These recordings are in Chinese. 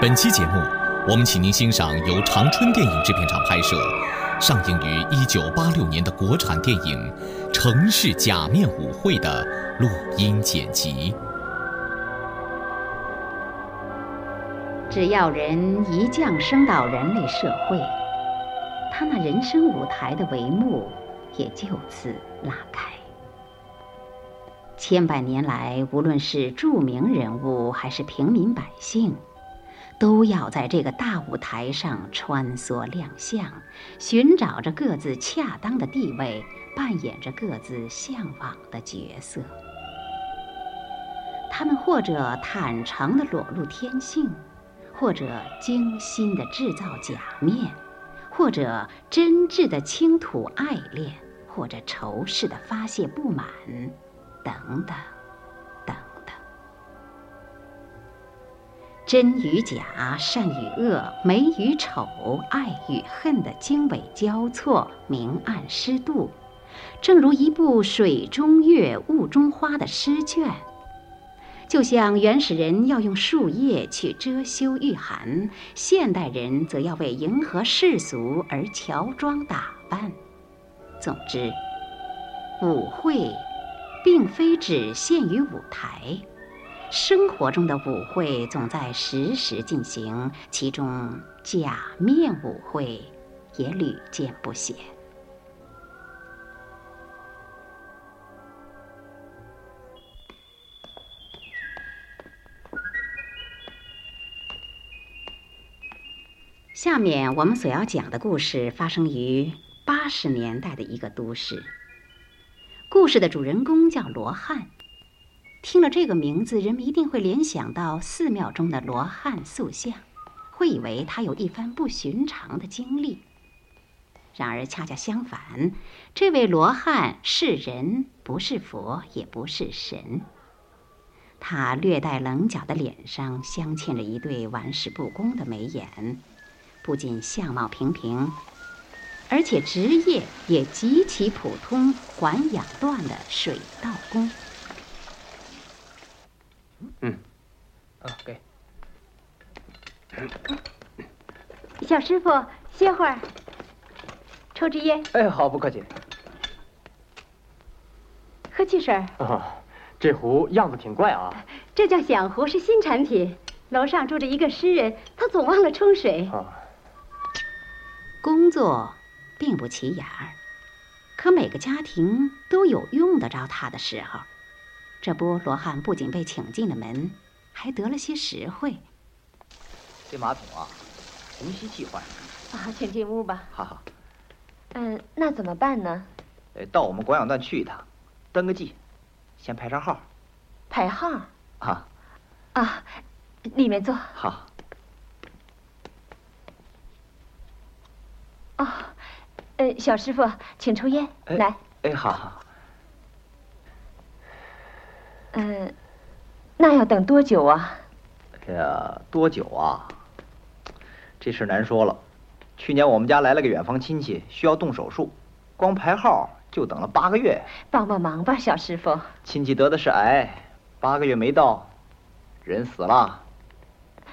本期节目，我们请您欣赏由长春电影制片厂拍摄、上映于1986年的国产电影《城市假面舞会》的录音剪辑。只要人一降生到人类社会，他那人生舞台的帷幕也就此拉开。千百年来，无论是著名人物还是平民百姓，都要在这个大舞台上穿梭亮相，寻找着各自恰当的地位，扮演着各自向往的角色。他们或者坦诚地裸露天性，或者精心地制造假面。或者真挚的倾吐爱恋，或者仇视的发泄不满，等，等真与假，善与恶，美与丑，爱与恨的经纬交错，明暗失度，正如一部水中月，雾中花的诗卷。就像原始人要用树叶去遮羞御寒，现代人则要为迎合世俗而乔装打扮。总之，舞会并非只限于舞台，生活中的舞会总在时时进行，其中假面舞会也屡见不鲜。下面我们所要讲的故事发生于八十年代的一个都市。故事的主人公叫罗汉。听了这个名字，人们一定会联想到寺庙中的罗汉塑像，会以为他有一番不寻常的经历。然而恰恰相反，这位罗汉是人，不是佛，也不是神。他略带棱角的脸上镶嵌着一对玩世不恭的眉眼。不仅相貌平平，而且职业也极其普通，管养断的水稻工。嗯，啊，给。小师傅，歇会儿，抽支烟。哎，好，不客气。喝汽水。啊，这壶样子挺怪啊。这叫响壶，是新产品。楼上住着一个诗人，他总忘了冲水。啊。工作并不起眼儿，可每个家庭都有用得着他的时候。这不，罗汉不仅被请进了门，还得了些实惠。这马桶啊，重吸气换。啊，请进屋吧。好好。嗯，那怎么办呢？呃，到我们管养段去一趟，登个记，先排上号。排号？啊。啊，里面坐。好。哦，呃，小师傅，请抽烟。来。哎，好好。嗯，那要等多久啊？哎呀，多久啊？这事难说了。去年我们家来了个远房亲戚，需要动手术，光排号就等了八个月。帮帮忙吧，小师傅。亲戚得的是癌，八个月没到，人死了。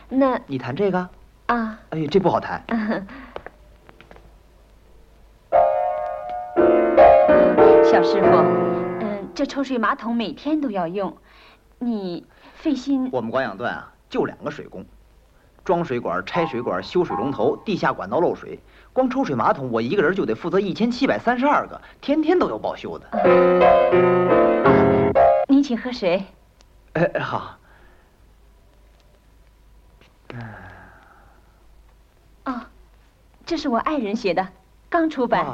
那你谈这个？啊。哎，这不好谈。小师傅，嗯，这抽水马桶每天都要用，你费心。我们管养段啊，就两个水工，装水管、拆水管、修水龙头、地下管道漏水，光抽水马桶，我一个人就得负责一千七百三十二个，天天都有报修的。您请喝水。哎，好。哦，这是我爱人写的，刚出版，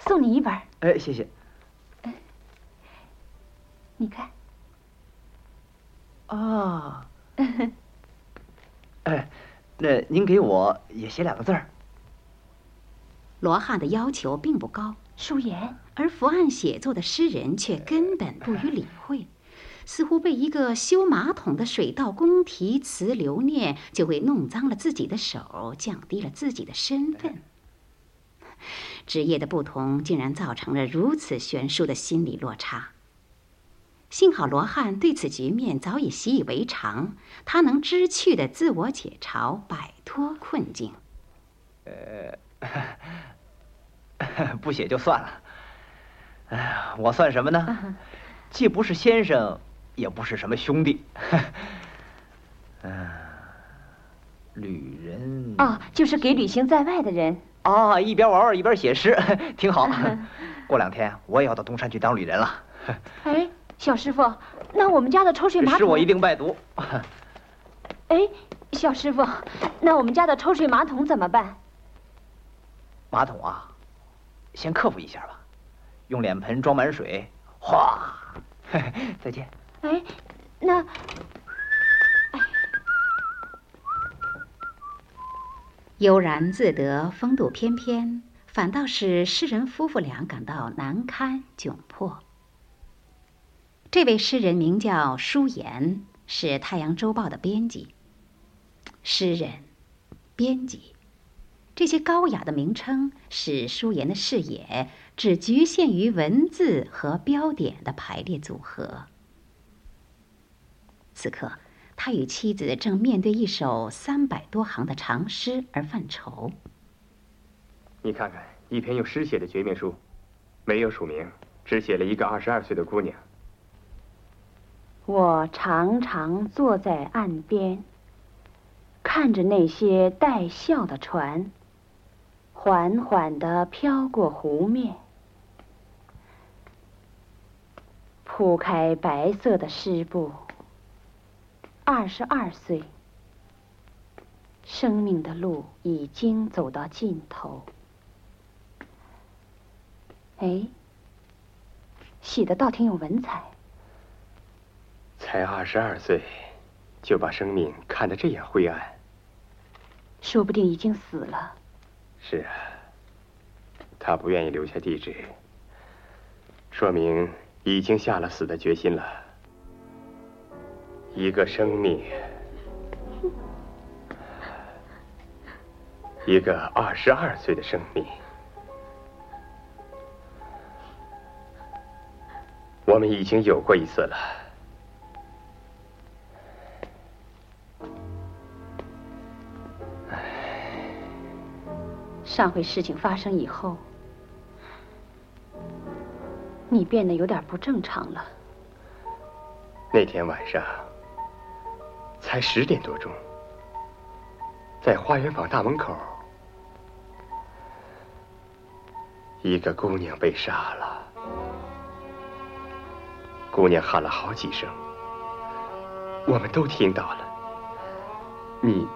送你一本。哎，谢谢。你看。哦。哎，那您给我也写两个字儿。罗汉的要求并不高，舒言，而伏案写作的诗人却根本不予理会，似乎被一个修马桶的水道工题词留念，就会弄脏了自己的手，降低了自己的身份。职业的不同，竟然造成了如此悬殊的心理落差。幸好罗汉对此局面早已习以为常，他能知趣的自我解嘲，摆脱困境。呃，不写就算了。哎呀，我算什么呢？既不是先生，也不是什么兄弟。嗯，旅人哦，就是给旅行在外的人。啊，一边玩玩一边写诗，挺好。过两天我也要到东山去当旅人了。哎。小师傅，那我们家的抽水马桶，是我一定拜读。哎，小师傅，那我们家的抽水马桶怎么办？马桶啊，先克服一下吧，用脸盆装满水，哗，再见。哎，那，悠然自得，风度翩翩，反倒使诗人夫妇俩感到难堪窘迫。这位诗人名叫舒言，是《太阳周报》的编辑。诗人、编辑，这些高雅的名称使舒言的视野只局限于文字和标点的排列组合。此刻，他与妻子正面对一首三百多行的长诗而犯愁。你看看，一篇用诗写的绝命书，没有署名，只写了一个二十二岁的姑娘。我常常坐在岸边，看着那些带笑的船，缓缓地飘过湖面，铺开白色的湿布。二十二岁，生命的路已经走到尽头。哎，写的倒挺有文采。才二十二岁，就把生命看得这样灰暗。说不定已经死了。是啊，他不愿意留下地址，说明已经下了死的决心了。一个生命，一个二十二岁的生命，我们已经有过一次了。上回事情发生以后，你变得有点不正常了。那天晚上才十点多钟，在花园坊大门口，一个姑娘被杀了。姑娘喊了好几声，我们都听到了。你，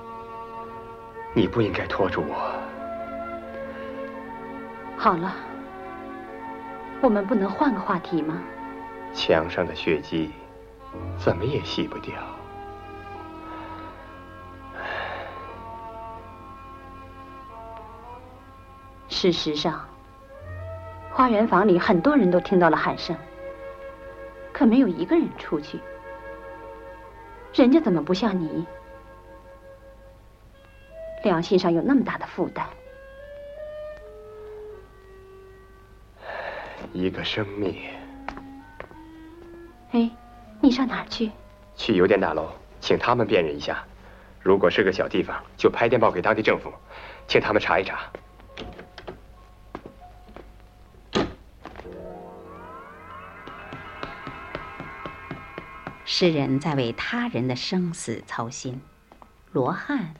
你不应该拖住我。好了，我们不能换个话题吗？墙上的血迹怎么也洗不掉。事实上，花园房里很多人都听到了喊声，可没有一个人出去。人家怎么不像你，良心上有那么大的负担？一个生命。哎，你上哪儿去？去邮电大楼，请他们辨认一下。如果是个小地方，就拍电报给当地政府，请他们查一查。诗人在为他人的生死操心，罗汉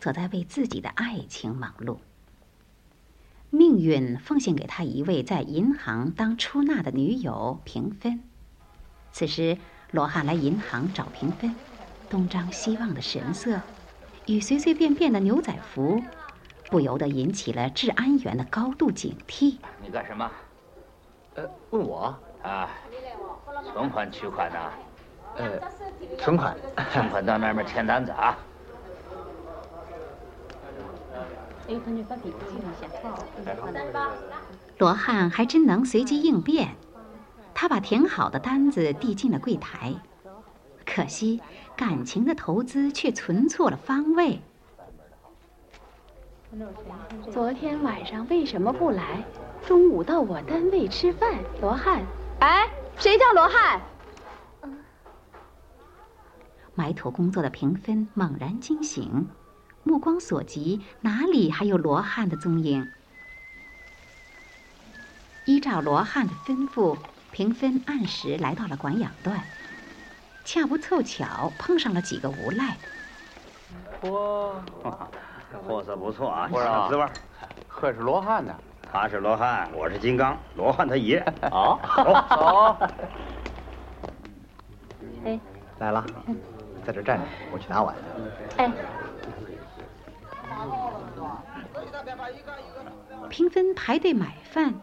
则在为自己的爱情忙碌。命运奉献给他一位在银行当出纳的女友平分。此时，罗汉来银行找平分，东张西望的神色，与随随便便的牛仔服，不由得引起了治安员的高度警惕。你干什么？呃，问我啊？存款取款呢？呃，存款，存款到那边签单子啊。罗汉还真能随机应变，他把填好的单子递进了柜台。可惜感情的投资却存错了方位。昨天晚上为什么不来？中午到我单位吃饭，罗汉。哎，谁叫罗汉？埋头工作的平分猛然惊醒。目光所及，哪里还有罗汉的踪影？依照罗汉的吩咐，平分按时来到了管养段，恰不凑巧碰上了几个无赖。嚯，货色不错啊，小滋味。可是罗汉呢？他是罗汉，我是金刚，罗汉他爷。好，走。哎，来了，在这站着，我去拿碗。哎。平分排队买饭，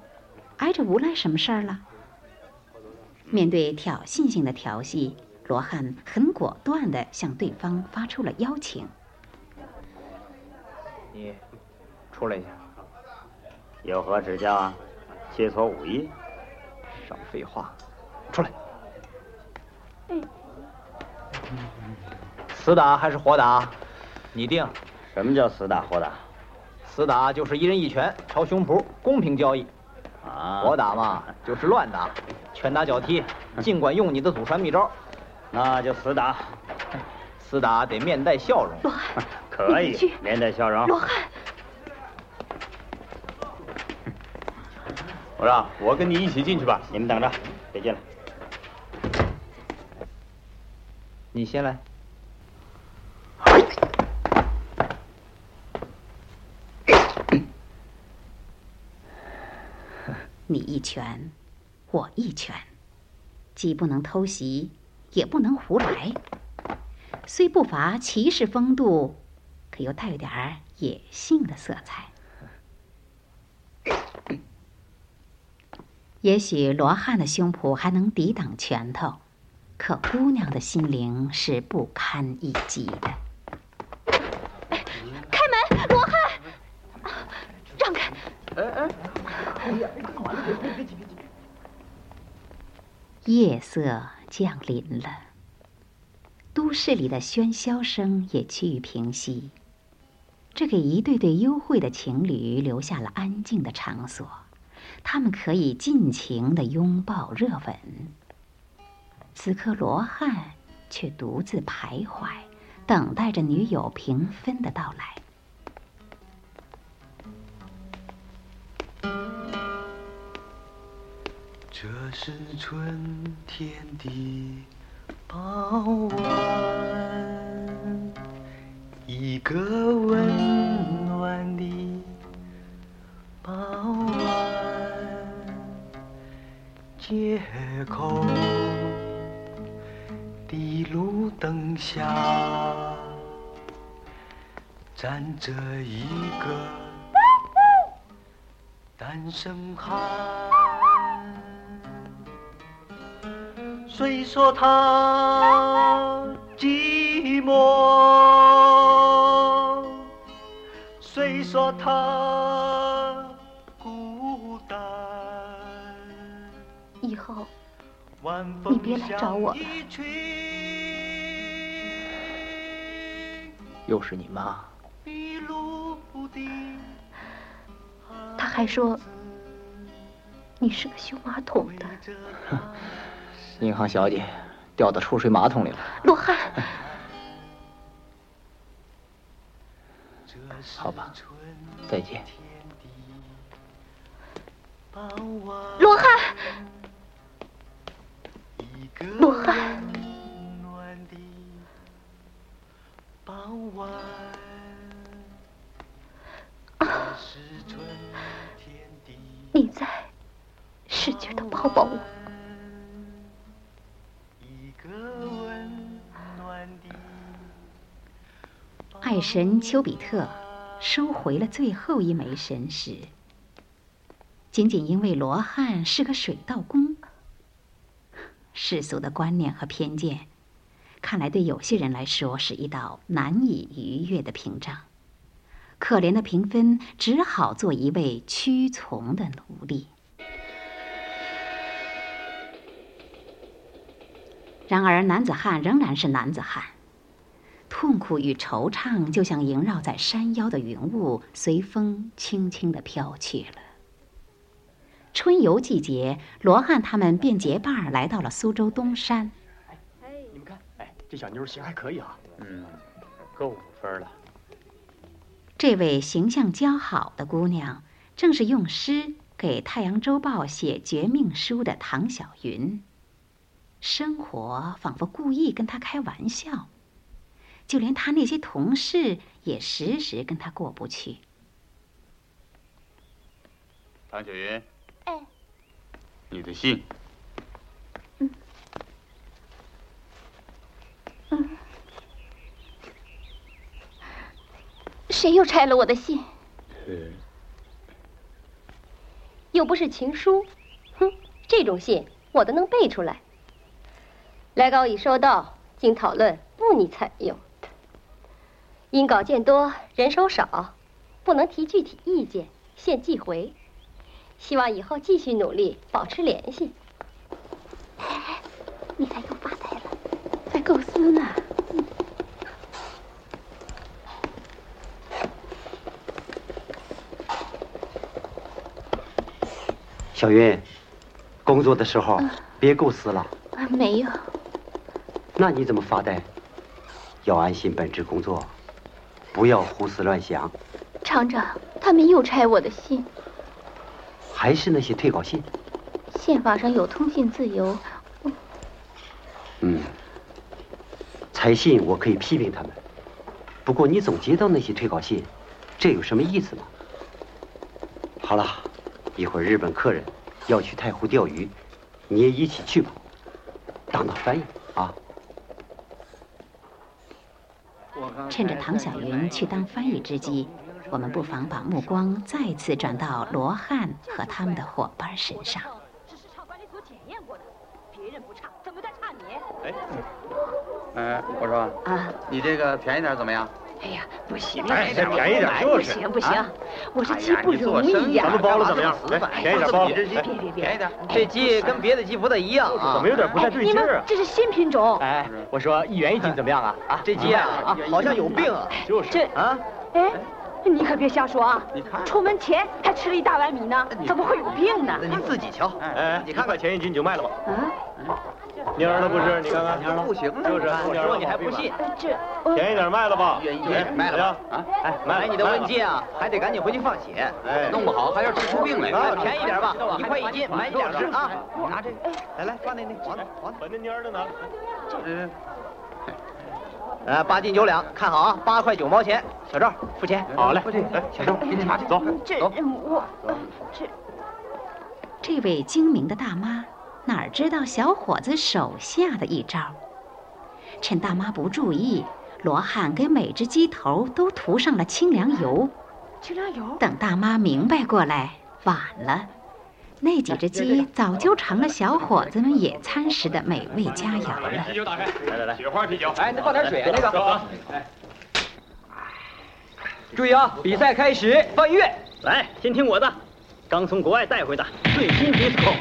挨着无赖什么事儿了？面对挑衅性的调戏，罗汉很果断地向对方发出了邀请：“你出来一下，有何指教啊？切磋武艺？少废话，出来！死打还是活打？你定。什么叫死打活打？”死打就是一人一拳朝胸脯，公平交易；啊，我打嘛就是乱打，拳打脚踢，尽管用你的祖传秘招，那就死打。死打得面带笑容。罗汉，可以面带笑容。罗汉，我说，我跟你一起进去吧。你们等着，别进来。你先来。你一拳，我一拳，既不能偷袭，也不能胡来。虽不乏骑士风度，可又带点儿野性的色彩。也许罗汉的胸脯还能抵挡拳头，可姑娘的心灵是不堪一击的。开门，罗汉，让开！哎哎。夜色降临了，都市里的喧嚣声也趋于平息，这给一对对幽会的情侣留下了安静的场所，他们可以尽情的拥抱热吻。此刻，罗汉却独自徘徊，等待着女友平分的到来。这是春天的傍晚，一个温暖的傍晚，街口的路灯下站着一个单身汉。虽说他寂寞，虽说他孤单，以后你别来找我了。又是你妈。他还说你是个修马桶的。银行小姐掉到抽水马桶里了。罗汉，好吧，再见。罗汉，罗汉。你在使劲的抱抱我。爱神丘比特收回了最后一枚神石，仅仅因为罗汉是个水稻工。世俗的观念和偏见，看来对有些人来说是一道难以逾越的屏障。可怜的评分只好做一位屈从的奴隶。然而，男子汉仍然是男子汉。痛苦与惆怅就像萦绕在山腰的云雾，随风轻轻的飘去了。春游季节，罗汉他们便结伴儿来到了苏州东山。哎，你们看，哎，这小妞行还可以啊。嗯，够五分了。这位形象姣好的姑娘，正是用诗给《太阳周报》写绝命书的唐小云。生活仿佛故意跟她开玩笑。就连他那些同事也时时跟他过不去。唐小云，哎，你的信。嗯。嗯。谁又拆了我的信？又不是情书，哼，这种信我都能背出来。来稿已收到，经讨论不拟采用。因稿件多，人手少，不能提具体意见，现寄回。希望以后继续努力，保持联系。哎，你才又发呆了，在构思呢。小云，工作的时候别构思了。没有。那你怎么发呆？要安心本职工作。不要胡思乱想，厂长，他们又拆我的信，还是那些退稿信。宪法上有通信自由。嗯，拆信我可以批评他们，不过你总接到那些退稿信，这有什么意思吗？好了，一会儿日本客人要去太湖钓鱼，你也一起去吧，当当翻译啊。趁着唐小云去当翻译之机，我们不妨把目光再次转到罗汉和他们的伙伴身上。这是厂管理所检验过的，别人不差，怎么在差你？哎，哎，我说啊，你这个便宜点怎么样？哎呀，不行，哎，再便宜点就是。不行不行，我这鸡不容易呀。咱们包了怎么样？来，便宜点包。别别别，便宜点。这鸡跟别的鸡不太一样啊，怎么有点不太对劲儿啊？这是新品种。哎，我说一元一斤怎么样啊？啊，这鸡啊啊，好像有病啊。就是。这啊，哎，你可别瞎说啊！你看，出门前还吃了一大碗米呢，怎么会有病呢？那你自己瞧。哎，你看看钱一斤你就卖了吧？啊。蔫儿了不是？你看看，不行，就是我说你还不信？这便宜点卖了吧？愿意卖了啊！哎，买你的文件啊，还得赶紧回去放血，哎，弄不好还要吃出病来。便宜点吧，一块一斤，买一点吃啊！你拿这，来来，放那那黄的黄的，把那蔫儿的拿。嗯。哎，八斤九两，看好啊，八块九毛钱。小赵，付钱。好嘞，哎，小赵，给你拿去，走，走。我这这位精明的大妈。哪知道小伙子手下的一招？趁大妈不注意，罗汉给每只鸡头都涂上了清凉油。清凉油。等大妈明白过来，晚了。那几只鸡早就成了小伙子们野餐时的美味佳肴了。啤酒打开，来来来，雪花啤酒。哎，再放点水啊，那个。注意啊，比赛开始，放音乐。来，先听我的，刚从国外带回的最新迪斯科。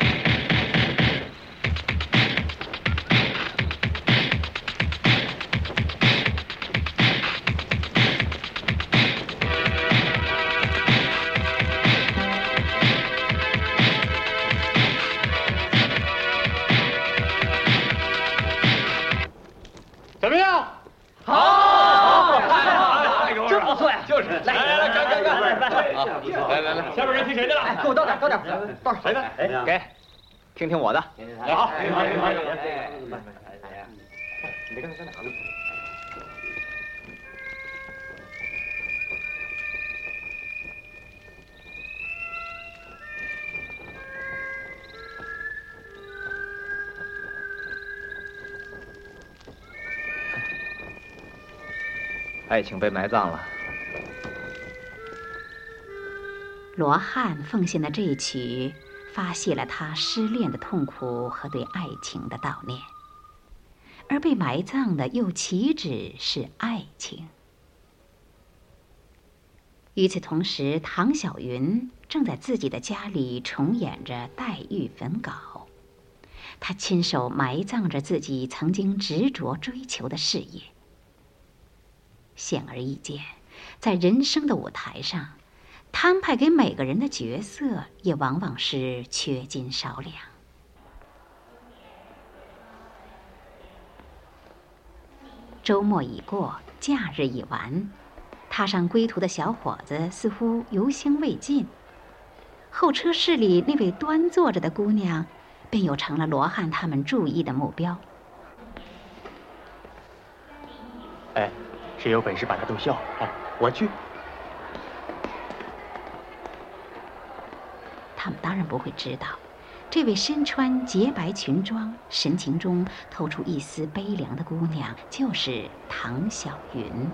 谁的？哎，给，听听我的。好，你好才好哪好？爱情被埋葬了。罗汉奉献的这一曲，发泄了他失恋的痛苦和对爱情的悼念，而被埋葬的又岂止是爱情？与此同时，唐小云正在自己的家里重演着黛玉焚稿，他亲手埋葬着自己曾经执着追求的事业。显而易见，在人生的舞台上。摊派给每个人的角色，也往往是缺斤少两。周末已过，假日已完，踏上归途的小伙子似乎油香未尽。候车室里那位端坐着的姑娘，便又成了罗汉他们注意的目标。哎，谁有本事把他逗笑？哎，我去。他们当然不会知道，这位身穿洁白裙装、神情中透出一丝悲凉的姑娘，就是唐小云。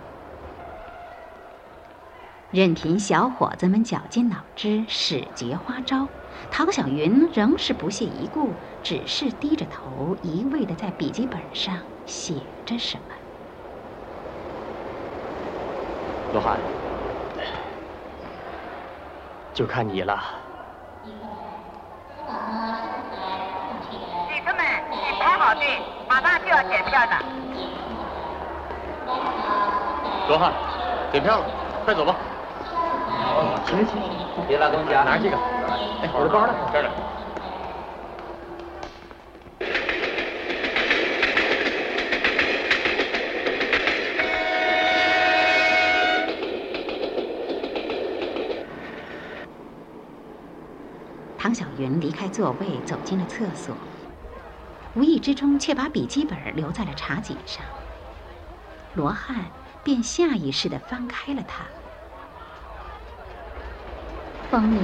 任凭小伙子们绞尽脑汁使绝花招，唐小云仍是不屑一顾，只是低着头，一味的在笔记本上写着什么。罗汉，就看你了。马上就要检票了。罗汉，检票了，快走吧。行行，别拉东西啊，拿这个。哎，我的包呢？这儿呢。唐小云离开座位，走进了厕所，无意之中却把笔记本留在了茶几上。罗汉便下意识地翻开了它。方敏，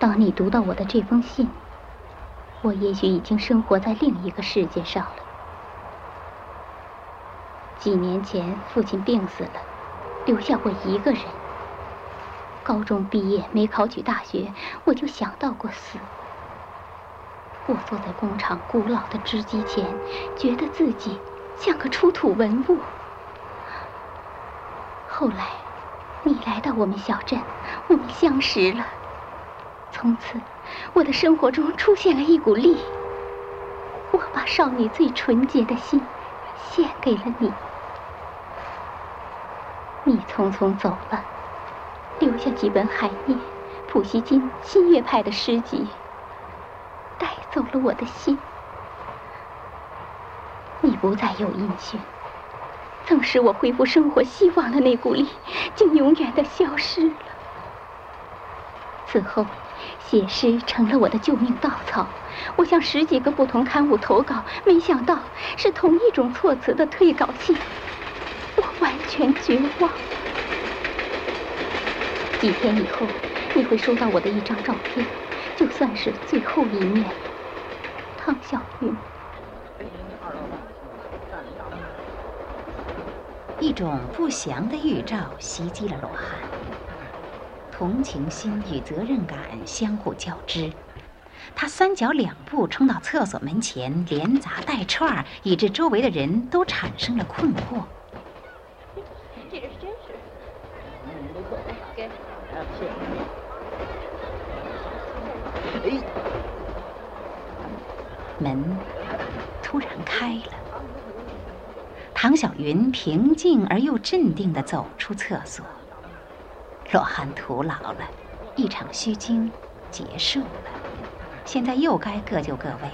当你读到我的这封信，我也许已经生活在另一个世界上了。几年前，父亲病死了，留下我一个人。高中毕业没考取大学，我就想到过死。我坐在工厂古老的织机前，觉得自己像个出土文物。后来，你来到我们小镇，我们相识了。从此，我的生活中出现了一股力。我把少女最纯洁的心献给了你。你匆匆走了。留下几本海涅、普希金、新月派的诗集，带走了我的心。你不再有音讯，曾使我恢复生活希望的那股力，竟永远的消失了。此后，写诗成了我的救命稻草。我向十几个不同刊物投稿，没想到是同一种措辞的退稿信，我完全绝望。几天以后，你会收到我的一张照片，就算是最后一面。汤小云。一种不祥的预兆袭击了罗汉，同情心与责任感相互交织，他三脚两步冲到厕所门前，连砸带踹，以致周围的人都产生了困惑。门突然开了，唐小云平静而又镇定地走出厕所。罗汉徒劳了，一场虚惊结束了，现在又该各就各位。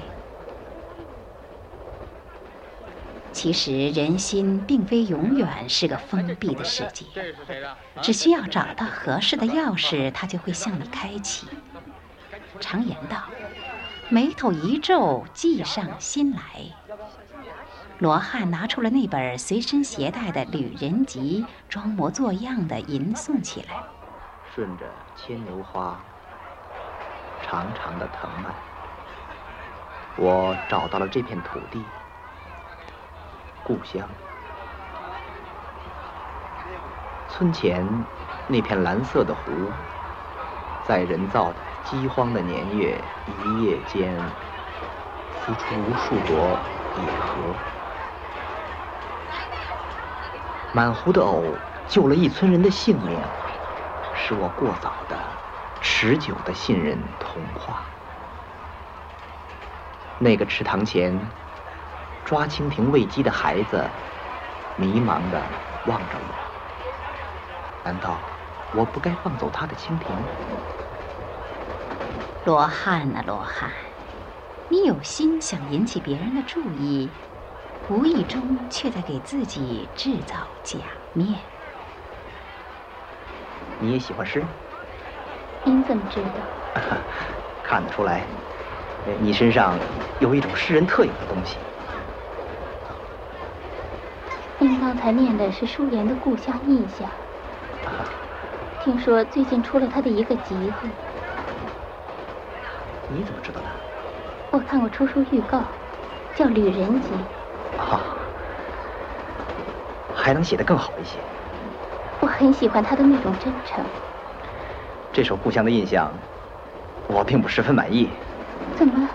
其实人心并非永远是个封闭的世界，只需要找到合适的钥匙，它就会向你开启。常言道。眉头一皱，计上心来。罗汉拿出了那本随身携带的《旅人集》，装模作样的吟诵起来。顺着牵牛花长长的藤蔓，我找到了这片土地，故乡。村前那片蓝色的湖，在人造的饥荒的年月，一夜间孵出无数朵野荷。满湖的藕救了一村人的性命，使我过早的、持久的信任童话。那个池塘前抓蜻蜓喂鸡的孩子，迷茫的望着我。难道我不该放走他的蜻蜓？罗汉啊，罗汉，你有心想引起别人的注意。无意中却在给自己制造假面。你也喜欢诗？您怎么知道？看得出来，你身上有一种诗人特有的东西。您刚才念的是舒言的《故乡印象》，听说最近出了他的一个集子。你怎么知道的？我看过出书预告，叫《旅人集》。啊，还能写得更好一些。我很喜欢他的那种真诚。这首《故乡的印象》，我并不十分满意。怎么？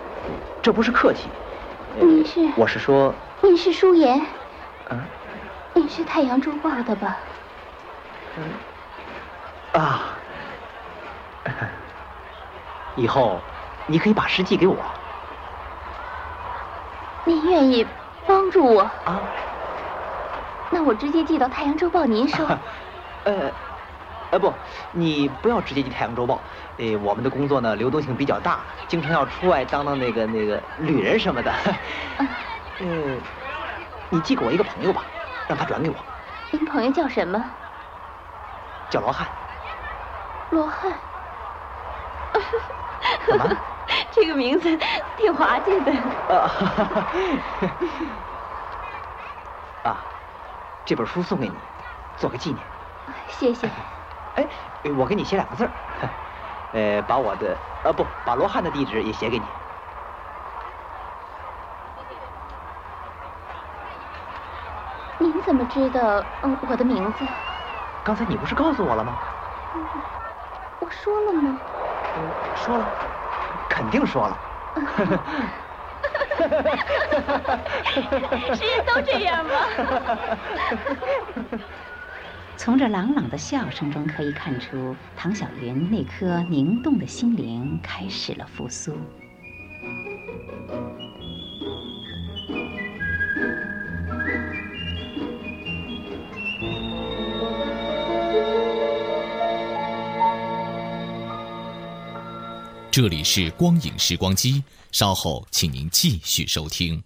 这不是客气。您是？我是说。您是舒言。嗯。你是《太阳周报》的吧？嗯。啊。以后，你可以把诗寄给我。您愿意？帮助我啊！那我直接寄到《太阳周报》，您收。呃，呃不，你不要直接寄《太阳周报》。呃，我们的工作呢，流动性比较大，经常要出外当当那个那个旅人什么的。嗯，你寄给我一个朋友吧，让他转给我。您朋友叫什么？叫罗汉。罗汉。干嘛？这个名字挺滑稽的。啊，这本书送给你，做个纪念。谢谢。哎，我给你写两个字儿，呃，把我的，呃，不，把罗汉的地址也写给你。您怎么知道嗯我的名字？刚才你不是告诉我了吗？我说了吗？说了。肯定说了，是人都这样吗？从这朗朗的笑声中可以看出，唐小云那颗凝冻的心灵开始了复苏。这里是光影时光机，稍后请您继续收听。